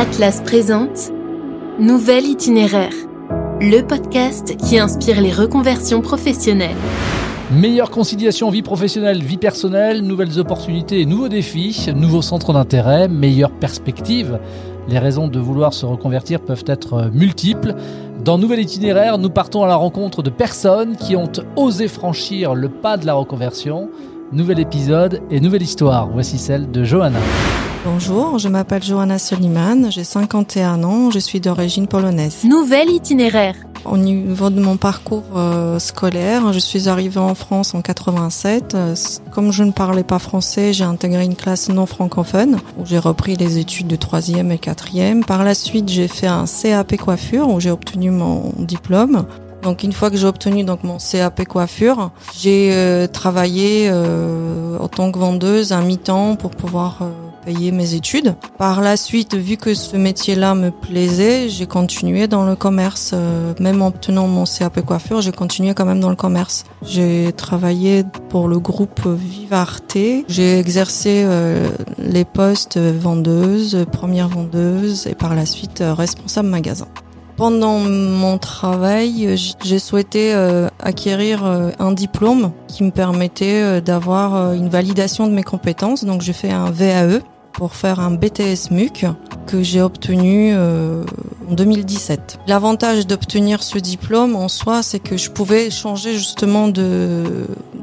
Atlas présente Nouvel itinéraire, le podcast qui inspire les reconversions professionnelles. Meilleure conciliation vie professionnelle, vie personnelle, nouvelles opportunités, nouveaux défis, nouveaux centres d'intérêt, meilleure perspective. Les raisons de vouloir se reconvertir peuvent être multiples. Dans Nouvel Itinéraire, nous partons à la rencontre de personnes qui ont osé franchir le pas de la reconversion. Nouvel épisode et nouvelle histoire. Voici celle de Johanna. Bonjour, je m'appelle Johanna Soliman, j'ai 51 ans, je suis d'origine polonaise. Nouvel itinéraire. Au niveau de mon parcours euh, scolaire, je suis arrivée en France en 87. Euh, comme je ne parlais pas français, j'ai intégré une classe non francophone où j'ai repris les études de troisième et quatrième. Par la suite, j'ai fait un CAP coiffure où j'ai obtenu mon diplôme. Donc une fois que j'ai obtenu donc mon CAP coiffure, j'ai euh, travaillé en tant que vendeuse à mi-temps pour pouvoir payer mes études. Par la suite, vu que ce métier-là me plaisait, j'ai continué dans le commerce. Euh, même en obtenant mon CAP coiffure, j'ai continué quand même dans le commerce. J'ai travaillé pour le groupe Vivarte. J'ai exercé euh, les postes vendeuse, première vendeuse et par la suite euh, responsable magasin. Pendant mon travail, j'ai souhaité acquérir un diplôme qui me permettait d'avoir une validation de mes compétences. Donc j'ai fait un VAE pour faire un BTS MUC que j'ai obtenu euh, en 2017. L'avantage d'obtenir ce diplôme en soi, c'est que je pouvais changer justement de,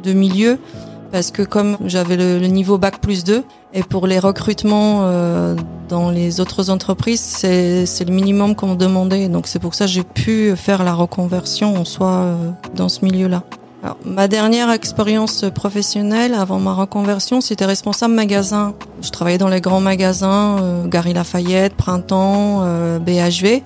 de milieu parce que comme j'avais le, niveau bac plus 2 et pour les recrutements euh, dans les autres entreprises, c'est le minimum qu'on demandait. Donc c'est pour ça que j'ai pu faire la reconversion en soi euh, dans ce milieu-là ma dernière expérience professionnelle avant ma reconversion, c'était responsable magasin. Je travaillais dans les grands magasins, euh, Gary Lafayette, Printemps, euh, BHV.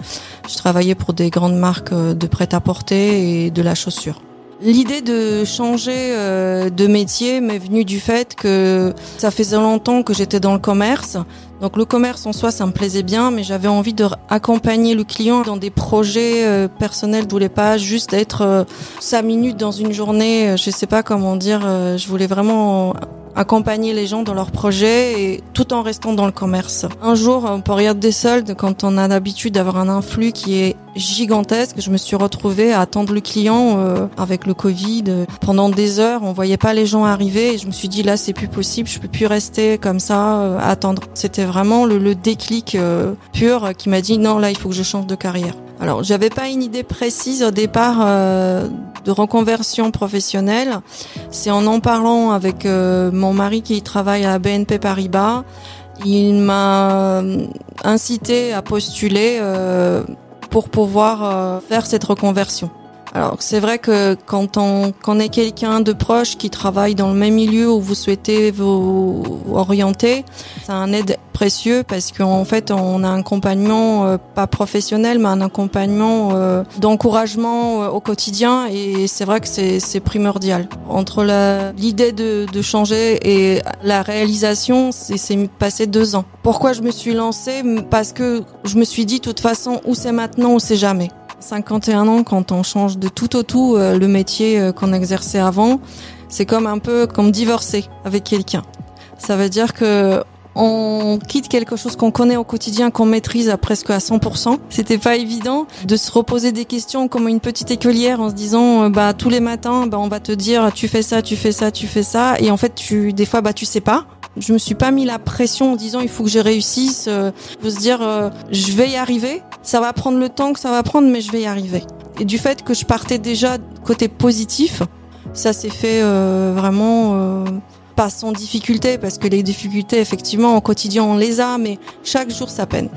Je travaillais pour des grandes marques euh, de prêt-à-porter et de la chaussure. L'idée de changer euh, de métier m'est venue du fait que ça faisait longtemps que j'étais dans le commerce. Donc le commerce en soi, ça me plaisait bien, mais j'avais envie de accompagner le client dans des projets euh, personnels. Je voulais pas juste être euh, cinq minutes dans une journée. Je sais pas comment dire. je voulais vraiment accompagner les gens dans leurs projets et tout en restant dans le commerce. Un jour, en période des soldes, quand on a l'habitude d'avoir un influx qui est gigantesque, je me suis retrouvée à attendre le client euh, avec le Covid pendant des heures. On voyait pas les gens arriver et je me suis dit là c'est plus possible, je peux plus rester comme ça euh, attendre. C'était vraiment le, le déclic euh, pur qui m'a dit non là il faut que je change de carrière. Alors, j'avais pas une idée précise au départ euh, de reconversion professionnelle. C'est en en parlant avec euh, mon mari qui travaille à BNP Paribas. Il m'a incité à postuler euh, pour pouvoir faire cette reconversion. Alors c'est vrai que quand on, est quelqu'un de proche qui travaille dans le même milieu où vous souhaitez vous orienter, c'est un aide précieux parce qu'en fait on a un accompagnement euh, pas professionnel mais un accompagnement euh, d'encouragement euh, au quotidien et c'est vrai que c'est primordial. Entre l'idée de, de changer et la réalisation, c'est passé deux ans. Pourquoi je me suis lancée? Parce que je me suis dit de toute façon où c'est maintenant ou c'est jamais. 51 ans, quand on change de tout au tout euh, le métier euh, qu'on exerçait avant, c'est comme un peu comme divorcer avec quelqu'un. Ça veut dire que on quitte quelque chose qu'on connaît au quotidien, qu'on maîtrise à presque à 100%. C'était pas évident de se reposer des questions comme une petite écolière en se disant, euh, bah tous les matins, bah on va te dire, tu fais ça, tu fais ça, tu fais ça, et en fait tu, des fois, bah tu sais pas. Je me suis pas mis la pression en disant il faut que je réussisse. Euh, faut se dire euh, je vais y arriver. Ça va prendre le temps que ça va prendre, mais je vais y arriver. Et du fait que je partais déjà côté positif, ça s'est fait euh, vraiment euh, pas sans difficulté parce que les difficultés effectivement au quotidien on les a, mais chaque jour ça peine.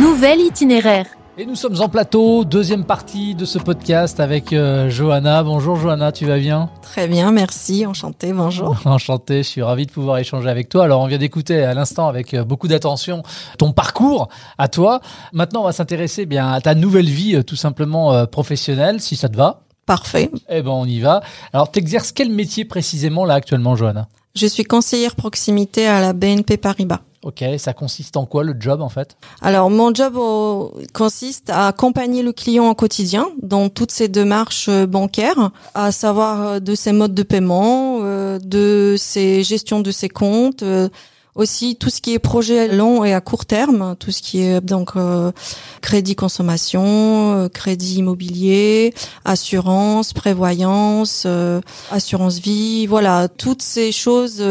Nouvel itinéraire. Et nous sommes en plateau, deuxième partie de ce podcast avec euh, Johanna. Bonjour Johanna, tu vas bien? Très bien, merci, enchanté, bonjour. Enchanté, je suis ravi de pouvoir échanger avec toi. Alors on vient d'écouter à l'instant avec euh, beaucoup d'attention ton parcours à toi. Maintenant on va s'intéresser bien à ta nouvelle vie euh, tout simplement professionnelle, si ça te va. Parfait. Eh ben on y va. Alors t'exerces quel métier précisément là actuellement Johanna? Je suis conseillère proximité à la BNP Paribas. Ok, ça consiste en quoi le job en fait? Alors mon job consiste à accompagner le client au quotidien dans toutes ses démarches euh, bancaires, à savoir euh, de ses modes de paiement, euh, de ses gestions de ses comptes. Aussi tout ce qui est projet long et à court terme, tout ce qui est donc euh, crédit consommation, euh, crédit immobilier, assurance, prévoyance, euh, assurance vie, voilà, toutes ces choses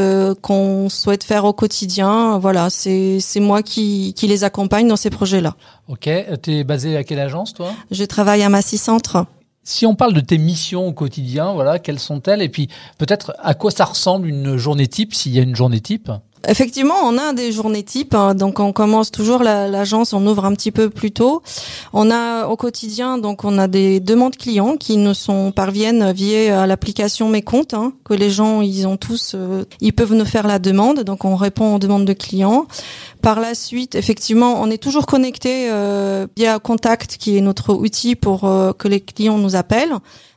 qu'on souhaite faire au quotidien, voilà, c'est c'est moi qui qui les accompagne dans ces projets-là. OK, tu es basé à quelle agence toi? Je travaille à Massy Centre. Si on parle de tes missions au quotidien, voilà, quelles sont-elles? Et puis peut-être à quoi ça ressemble une journée type, s'il y a une journée type? Effectivement, on a des journées types. Hein. donc, on commence toujours l'agence, on ouvre un petit peu plus tôt. On a au quotidien, donc, on a des demandes clients qui nous sont parviennent via l'application Mes comptes, hein, que les gens, ils ont tous, euh, ils peuvent nous faire la demande. Donc, on répond aux demandes de clients. Par la suite, effectivement, on est toujours connecté euh, via Contact, qui est notre outil pour euh, que les clients nous appellent.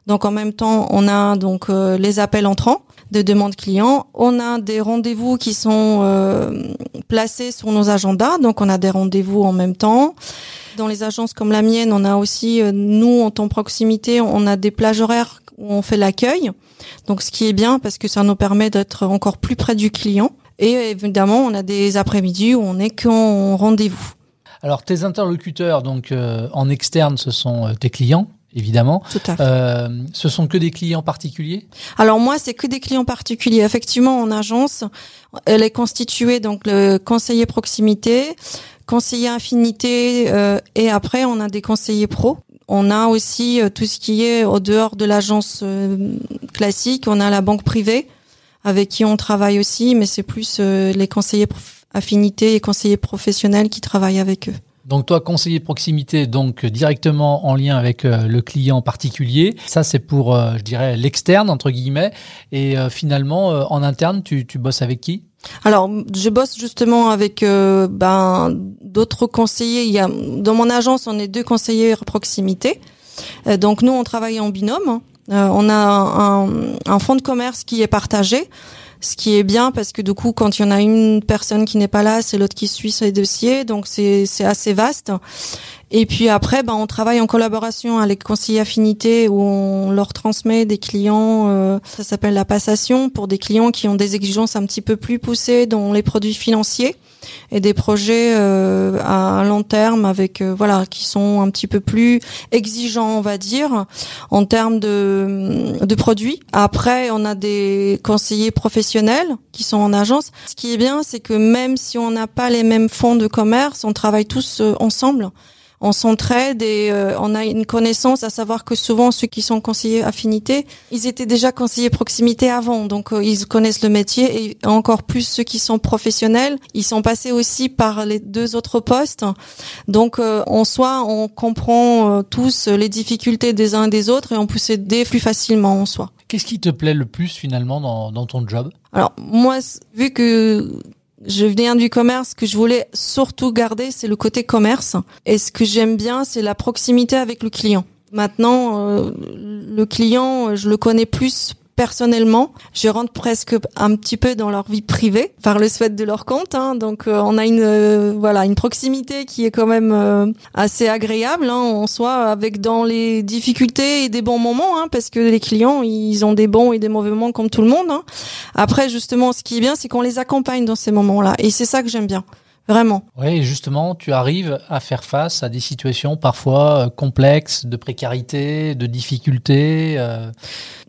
Donc, en même temps, on a donc les appels entrants de demandes clients. On a des rendez-vous qui sont euh, placés sur nos agendas, donc on a des rendez-vous en même temps. Dans les agences comme la mienne, on a aussi, euh, nous, en temps proximité, on a des plages horaires où on fait l'accueil. Donc ce qui est bien parce que ça nous permet d'être encore plus près du client. Et évidemment, on a des après-midi où on est qu'en rendez-vous. Alors tes interlocuteurs, donc euh, en externe, ce sont tes clients évidemment. Tout à fait. Euh, ce sont que des clients particuliers? Alors moi, c'est que des clients particuliers. Effectivement, en agence, elle est constituée donc le conseiller proximité, conseiller affinité, euh, et après on a des conseillers pro. On a aussi euh, tout ce qui est au dehors de l'agence euh, classique. On a la banque privée avec qui on travaille aussi, mais c'est plus les conseillers affinité et conseillers professionnels qui travaillent avec eux. Donc toi, conseiller proximité, donc directement en lien avec euh, le client particulier. Ça, c'est pour, euh, je dirais, l'externe entre guillemets. Et euh, finalement, en interne, tu, tu bosses avec qui? Alors, je bosse justement avec ben d'autres conseillers. Il y a dans mon agence, on est deux conseillers proximité. donc nous, on travaille en binôme. on a un, un fonds de commerce qui est partagé ce qui est bien parce que du coup, quand il y en a une personne qui n'est pas là, c'est l'autre qui suit ses dossiers, donc c'est assez vaste. Et puis après, ben on travaille en collaboration avec conseillers affinités où on leur transmet des clients, euh, ça s'appelle la passation, pour des clients qui ont des exigences un petit peu plus poussées dans les produits financiers et des projets euh, à long terme avec euh, voilà qui sont un petit peu plus exigeants on va dire en termes de, de produits. Après on a des conseillers professionnels qui sont en agence. Ce qui est bien c'est que même si on n'a pas les mêmes fonds de commerce, on travaille tous euh, ensemble on s'entraide et euh, on a une connaissance, à savoir que souvent ceux qui sont conseillers affinité, ils étaient déjà conseillers proximité avant, donc euh, ils connaissent le métier et encore plus ceux qui sont professionnels, ils sont passés aussi par les deux autres postes. Donc euh, en soi, on comprend tous les difficultés des uns et des autres et on peut s'aider plus facilement en soi. Qu'est-ce qui te plaît le plus finalement dans, dans ton job? Alors moi, vu que je viens du commerce, ce que je voulais surtout garder, c'est le côté commerce. Et ce que j'aime bien, c'est la proximité avec le client. Maintenant, euh, le client, je le connais plus personnellement, je rentre presque un petit peu dans leur vie privée par le souhait de leur compte. Hein. donc euh, on a une euh, voilà une proximité qui est quand même euh, assez agréable hein, en soi, avec dans les difficultés et des bons moments, hein, parce que les clients ils ont des bons et des mauvais moments comme tout le monde. Hein. Après justement, ce qui est bien, c'est qu'on les accompagne dans ces moments-là, et c'est ça que j'aime bien. Vraiment. Oui, justement, tu arrives à faire face à des situations parfois euh, complexes, de précarité, de difficultés. Euh.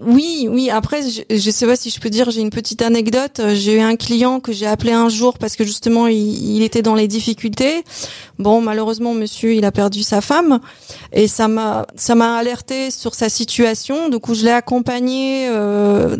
Oui, oui. Après, je, je sais pas si je peux dire, j'ai une petite anecdote. J'ai eu un client que j'ai appelé un jour parce que justement, il, était dans les difficultés. Bon, malheureusement, monsieur, il a perdu sa femme et ça m'a, ça m'a alerté sur sa situation. Du coup, je l'ai accompagné euh,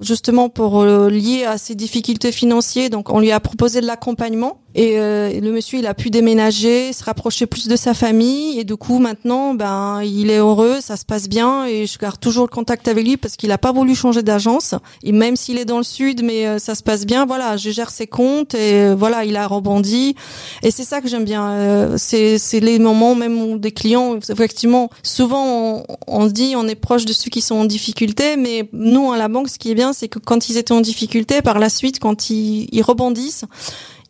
justement pour euh, lier à ses difficultés financières. Donc on lui a proposé de l'accompagnement et euh, le monsieur il a pu déménager, se rapprocher plus de sa famille et du coup maintenant ben il est heureux, ça se passe bien et je garde toujours le contact avec lui parce qu'il a pas voulu changer d'agence et même s'il est dans le sud mais euh, ça se passe bien. Voilà, je gère ses comptes et voilà il a rebondi et c'est ça que j'aime bien. c'est c'est les moments même où des clients effectivement souvent on, on dit on est proche de ceux qui sont en difficulté mais nous à la banque ce qui est bien c'est que quand ils étaient en difficulté, par la suite, quand ils, rebondissent,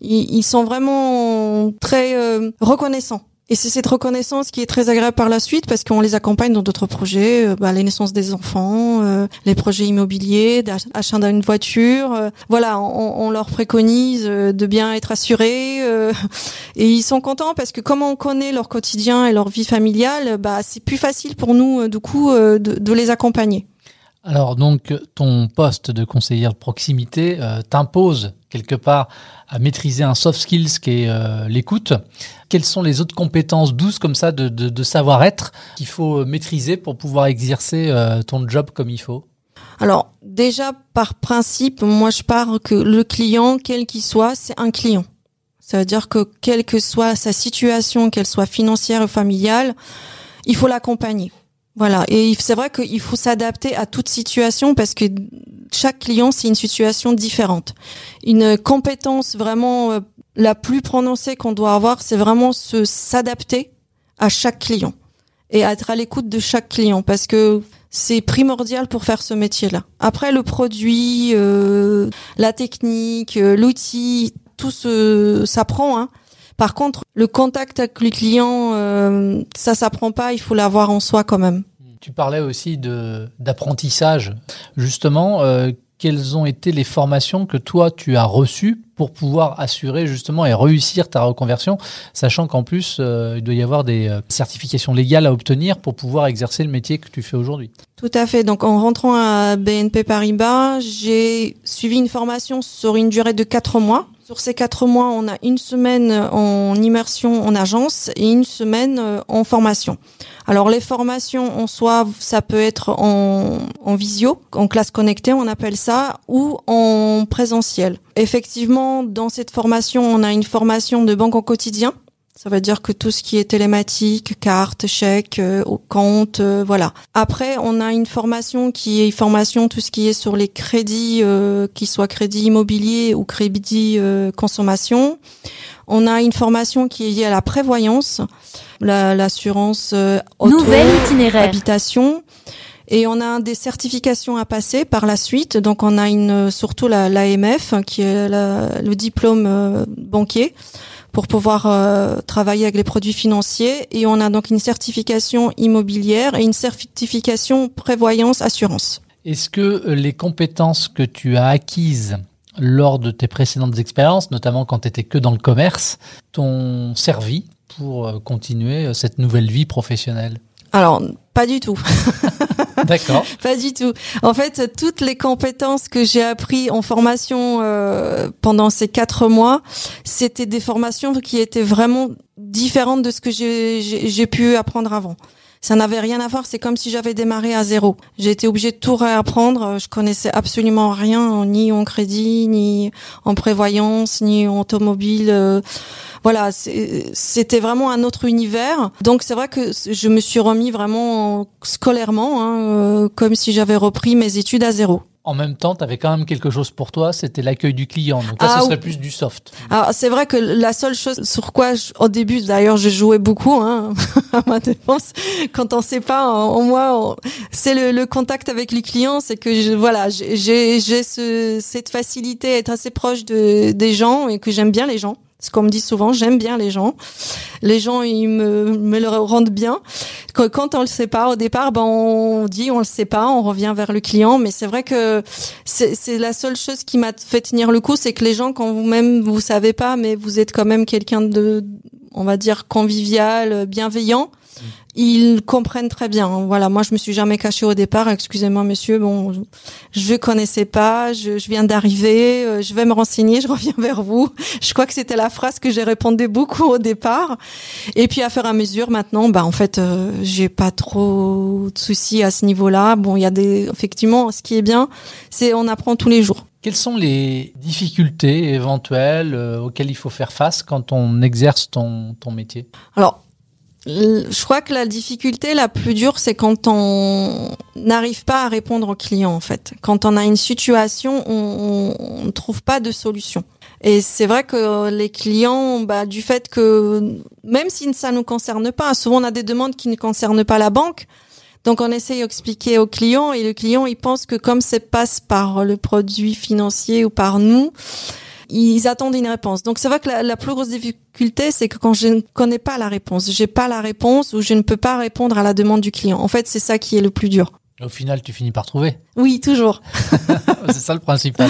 ils, sont vraiment très euh, reconnaissants. Et c'est cette reconnaissance qui est très agréable par la suite parce qu'on les accompagne dans d'autres projets, euh, bah, les naissances des enfants, euh, les projets immobiliers, d'achat d'une voiture. Euh, voilà, on, on, leur préconise de bien être assurés et ils sont contents parce que comme on connaît leur quotidien et leur vie familiale, bah, c'est plus facile pour nous du coup de, de les accompagner. Alors donc ton poste de conseillère de proximité euh, t'impose quelque part à maîtriser un soft skills qui est euh, l'écoute. Quelles sont les autres compétences douces comme ça de, savoir-être qu'il faut maîtriser pour pouvoir exercer euh, ton job comme il faut? Alors déjà par principe, moi je pars que le client, quel qu'il soit, c'est un client. Ça veut dire que quelle que soit sa situation, qu'elle soit financière ou familiale, il faut l'accompagner. Voilà, et c'est vrai qu'il faut s'adapter à toute situation parce que chaque client, c'est une situation différente. Une compétence vraiment euh, la plus prononcée qu'on doit avoir, c'est vraiment se s'adapter à chaque client et être à l'écoute de chaque client parce que c'est primordial pour faire ce métier-là. Après, le produit, euh, la technique, euh, l'outil, tout ce, s'apprend. Hein. Par contre, le contact avec le client, euh, ça s'apprend pas, il faut l'avoir en soi quand même. Tu parlais aussi de d'apprentissage. Justement, euh, quelles ont été les formations que toi tu as reçues pour pouvoir assurer justement et réussir ta reconversion, sachant qu'en plus euh, il doit y avoir des euh, certifications légales à obtenir pour pouvoir exercer le métier que tu fais aujourd'hui? Tout à fait. Donc en rentrant à BNP Paribas, j'ai suivi une formation sur une durée de quatre mois sur ces quatre mois, on a une semaine en immersion en agence et une semaine euh, en formation. Alors les formations en soi, ça peut être en, en visio, en classe connectée, on appelle ça, ou en présentiel. Effectivement, dans cette formation, on a une formation de banque au quotidien ça veut dire que tout ce qui est télématique, carte, chèque, euh, compte, euh, voilà. Après, on a une formation qui est formation tout ce qui est sur les crédits, euh, qui soit crédit immobilier ou crédit euh, consommation. On a une formation qui est liée à la prévoyance, l'assurance la, auto, itinéraire. habitation. Et on a des certifications à passer par la suite. Donc on a une surtout l'AMF qui est la, le diplôme banquier pour pouvoir euh, travailler avec les produits financiers. Et on a donc une certification immobilière et une certification prévoyance assurance. Est-ce que euh, les compétences que tu as acquises lors de tes précédentes expériences, notamment quand tu étais que dans le commerce, t'ont servi pour euh, continuer cette nouvelle vie professionnelle? Alors, pas du tout. D'accord. Pas du tout. En fait, toutes les compétences que j'ai appris en formation euh, pendant ces quatre mois, c'était des formations qui étaient vraiment différentes de ce que j'ai pu apprendre avant. Ça n'avait rien à voir. C'est comme si j'avais démarré à zéro. J'ai été obligée de tout réapprendre. Je connaissais absolument rien, ni en crédit, ni en prévoyance, ni en automobile. Voilà, c'était vraiment un autre univers. Donc c'est vrai que je me suis remis vraiment scolairement, hein, euh, comme si j'avais repris mes études à zéro. En même temps, tu avais quand même quelque chose pour toi, c'était l'accueil du client. Donc là, ce ah serait plus du soft. Alors c'est vrai que la seule chose sur quoi, au début, d'ailleurs, je jouais beaucoup hein, à ma défense. Quand on sait pas, en, moi, c'est le, le, contact avec les clients, c'est que je, voilà, j'ai j'ai ce, cette facilité à être assez proche de, des gens et que j'aime bien les gens. Ce qu'on me dit souvent, j'aime bien les gens. Les gens, ils me, me le rendent bien. Quand on le sait pas au départ, ben on dit on le sait pas, on revient vers le client. Mais c'est vrai que c'est la seule chose qui m'a fait tenir le coup, c'est que les gens, quand vous-même vous savez pas, mais vous êtes quand même quelqu'un de, on va dire convivial, bienveillant ils comprennent très bien. Voilà, moi je me suis jamais cachée au départ. Excusez-moi, monsieur. Bon, je, ne connaissais pas. Je, je viens d'arriver. Euh, je vais me renseigner. Je reviens vers vous. Je crois que c'était la phrase que j'ai répondu beaucoup au départ. Et puis à faire à mesure, maintenant, bah en fait, euh, j'ai pas trop de soucis à ce niveau-là. Bon, il y a des, effectivement, ce qui est bien, c'est on apprend tous les jours. Quelles sont les difficultés éventuelles euh, auxquelles il faut faire face quand on exerce ton, ton métier? Alors, je crois que la difficulté la plus dure, c'est quand on n'arrive pas à répondre aux clients, en fait. Quand on a une situation, on ne trouve pas de solution. Et c'est vrai que les clients, bah, du fait que même si ça nous concerne pas, souvent on a des demandes qui ne concernent pas la banque. Donc on essaye d'expliquer au client et le client il pense que comme ça passe par le produit financier ou par nous, ils attendent une réponse. Donc c'est vrai que la, la, plus grosse difficulté, c'est que quand je ne connais pas la réponse, j'ai pas la réponse ou je ne peux pas répondre à la demande du client. En fait, c'est ça qui est le plus dur. Au final, tu finis par trouver. Oui, toujours. c'est ça le principal.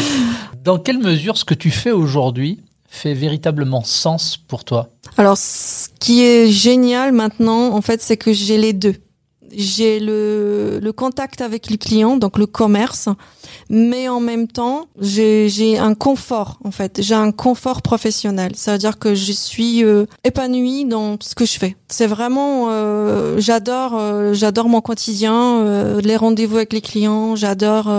Dans quelle mesure ce que tu fais aujourd'hui fait véritablement sens pour toi? Alors, ce qui est génial maintenant, en fait, c'est que j'ai les deux j'ai le, le contact avec les clients, donc le commerce, mais en même temps, j'ai un confort, en fait. J'ai un confort professionnel. Ça veut dire que je suis euh, épanouie dans ce que je fais. C'est vraiment, euh, j'adore, euh, j'adore mon quotidien, euh, les rendez-vous avec les clients, j'adore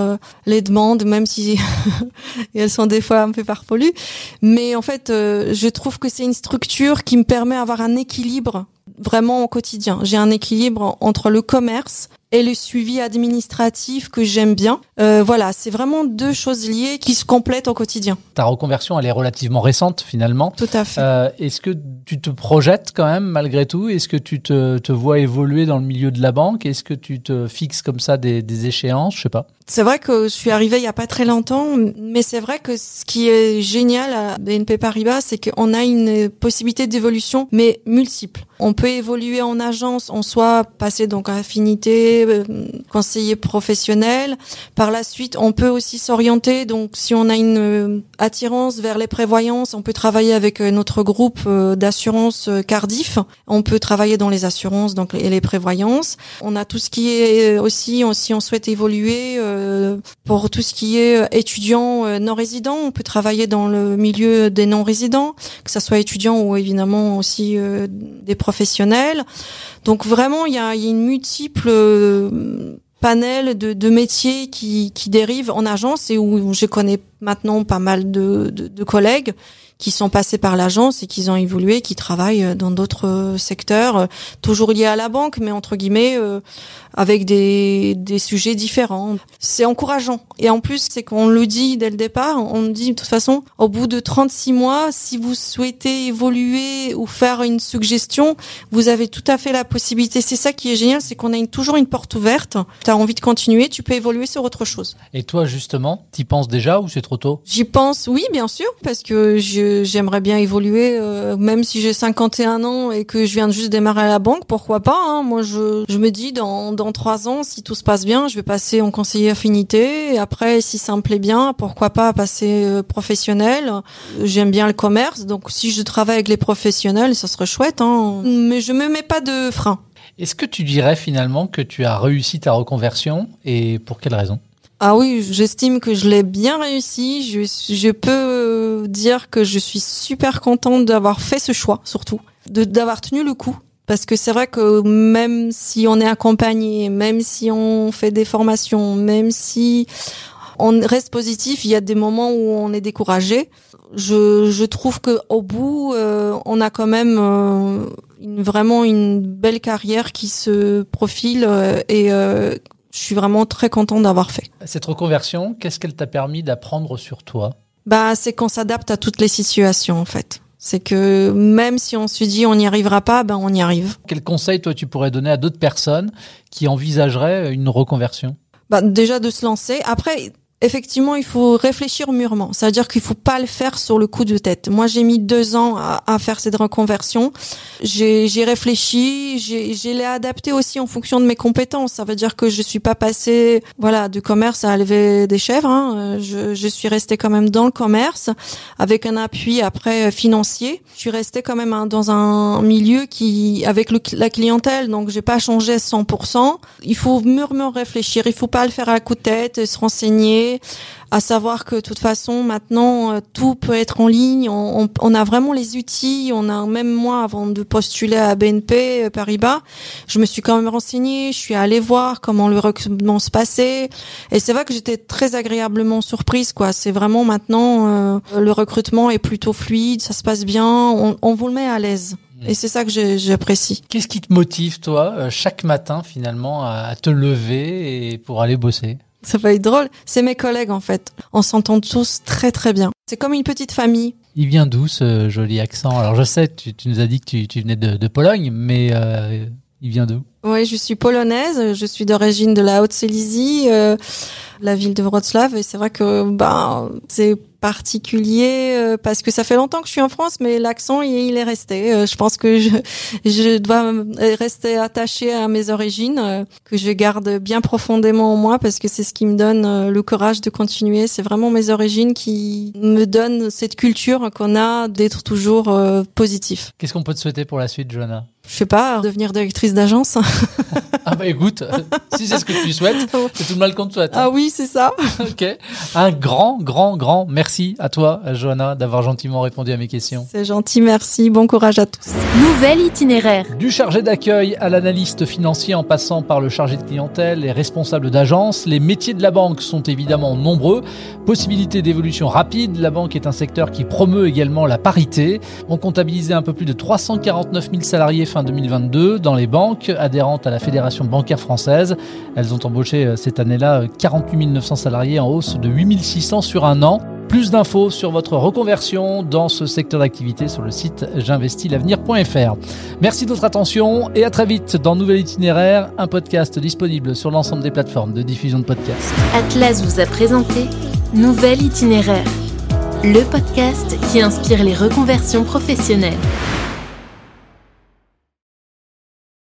les demandes, même si elles sont des fois un peu farfelues. Mais en fait, je trouve que c'est une structure qui me permet d'avoir un équilibre vraiment au quotidien. J'ai un équilibre entre le commerce et le suivi administratif que j'aime bien. Euh, voilà, c'est vraiment deux choses liées qui se complètent au quotidien. Ta reconversion, elle est relativement récente finalement. Tout à fait. Euh, Est-ce que tu te projettes quand même malgré tout? Est-ce que tu te, te, vois évoluer dans le milieu de la banque? Est-ce que tu te fixes comme ça des, des échéances? Je sais pas. C'est vrai que je suis arrivée il y a pas très longtemps, mais c'est vrai que ce qui est génial à BNP Paribas, c'est qu'on a une possibilité d'évolution, mais multiple. On peut évoluer en agence, on soit passer donc à affinité, euh, conseiller professionnel. Par la suite, on peut aussi s'orienter. Donc, si on a une euh, attirance vers les prévoyances, on peut travailler avec euh, notre groupe d'assurance Cardiff. On peut travailler dans les assurances donc et les prévoyances. On a tout ce qui est aussi, si on souhaite évoluer pour tout ce qui est étudiants euh, non résidents, on peut travailler dans le milieu des non résidents, que ce soit étudiants ou évidemment aussi des professionnels. Donc vraiment, il y a, y a, une multiple panel de, métiers qui, dérivent en agence et où je connais maintenant pas mal de collègues qui sont passés par l'agence et qui ont évolué, qui travaillent dans d'autres secteurs, toujours liés à la banque, mais entre guillemets avec des, des sujets différents. C'est encourageant. Et en plus, c'est qu'on le dit dès le départ, on dit de toute façon, au bout de 36 mois, si vous souhaitez évoluer ou faire une suggestion, vous avez tout à fait la possibilité. C'est ça qui est génial, c'est qu'on a une, toujours une porte ouverte. Tu as envie de continuer, tu peux évoluer sur autre chose. Et toi, justement, t'y penses déjà ou c'est trop tôt? J'y pense, oui, bien sûr, parce que j'aimerais bien évoluer, euh, même si j'ai 51 ans et que je viens de juste démarrer à la banque, pourquoi pas hein. Moi, je, me dis, dans dans trois ans, si tout se passe bien, je vais passer en conseiller affinité. Après, si ça me plaît bien, pourquoi pas passer euh, professionnel. J'aime bien le commerce, donc si je travaille avec les professionnels, ça serait chouette. Hein. Mais je me mets pas de frein. Est-ce que tu dirais finalement que tu as réussi ta reconversion et pour quelle raison? Ah oui, j'estime que je l'ai bien réussi. Je, je peux euh, dire que je suis super contente d'avoir fait ce choix, surtout, d'avoir tenu le coup parce que c'est vrai que même si on est accompagné, même si on fait des formations, même si on reste positif, il y a des moments où on est découragé. Je, je trouve que au bout, euh, on a quand même euh, vraiment une belle carrière qui se profile euh, et je suis vraiment très contente d'avoir fait. Cette reconversion, qu'est-ce qu'elle t'a permis d'apprendre sur toi? Bah, c'est qu'on s'adapte à toutes les situations en fait. C'est que même si on se dit on n'y arrivera pas, ben on y arrive. Quel conseil toi tu pourrais donner à d'autres personnes qui envisageraient une reconversion? Bah, déjà de se lancer. Après, effectivement, il faut réfléchir mûrement. C'est-à-dire qu'il faut pas le faire sur le coup de tête. Moi, j'ai mis deux ans à, faire cette reconversion. J'ai réfléchi, j'ai adapté aussi en fonction de mes compétences. Ça veut dire que je suis pas passée, voilà, du commerce à élever des chèvres. Hein. Je, je, suis restée quand même dans le commerce avec un appui après financier. Je suis restée quand même hein, dans un milieu qui, avec la clientèle, donc j'ai pas changé 100%. Il faut mûrement réfléchir. Il faut pas le faire à coup de tête, se renseigner à savoir que de toute façon maintenant euh, tout peut être en ligne, on, a vraiment les outils, on a même moi avant de postuler à BNP euh, Paribas, je me suis quand même renseignée, je suis allée voir comment le recrutement se passait. Et c'est vrai que j'étais très agréablement surprise quoi. C'est vraiment maintenant euh, le recrutement est plutôt fluide, ça se passe bien, on, on vous le met à l'aise. Et c'est ça que j'apprécie. Qu'est-ce qui te motive, toi, chaque matin, finalement, à te lever et pour aller bosser? Ça va être drôle. C'est mes collègues en fait. On s'entend tous très très bien. C'est comme une petite famille. Il vient d'où ce joli accent? Alors je sais, tu, nous as dit que tu, venais de, de Pologne, mais euh, il vient d'où? Oui, je suis polonaise. Je suis d'origine de la Haute-Silésie, euh, la ville de Wrocław. Et c'est vrai que ben c'est particulier euh, parce que ça fait longtemps que je suis en France, mais l'accent il, est resté. Euh, je pense que je, je dois rester attachée à mes origines, que je garde bien profondément en moi parce que c'est ce qui me donne le courage de continuer. C'est vraiment mes origines qui me donnent cette culture qu'on a d'être toujours positif. Qu'est-ce qu'on peut te souhaiter pour la suite, Johanna? Je sais pas, devenir directrice d'agence. ah bah écoute, si c'est ce que tu souhaites, c'est tout le mal qu'on te souhaite. Hein. Ah oui, c'est ça. ok. Un grand, grand, grand merci à toi, Johanna, d'avoir gentiment répondu à mes questions. C'est gentil, merci. Bon courage à tous. Nouvel itinéraire. Du chargé d'accueil à l'analyste financier en passant par le chargé de clientèle et responsable d'agence, les métiers de la banque sont évidemment nombreux. Possibilité d'évolution rapide, la banque est un secteur qui promeut également la parité. On comptabilisait un peu plus de 349 000 salariés fin 2022 dans les banques à la Fédération bancaire française. Elles ont embauché euh, cette année-là 48 900 salariés en hausse de 8 600 sur un an. Plus d'infos sur votre reconversion dans ce secteur d'activité sur le site j'investislavenir.fr. Merci de votre attention et à très vite dans Nouvel Itinéraire, un podcast disponible sur l'ensemble des plateformes de diffusion de podcasts. Atlas vous a présenté Nouvel Itinéraire, le podcast qui inspire les reconversions professionnelles.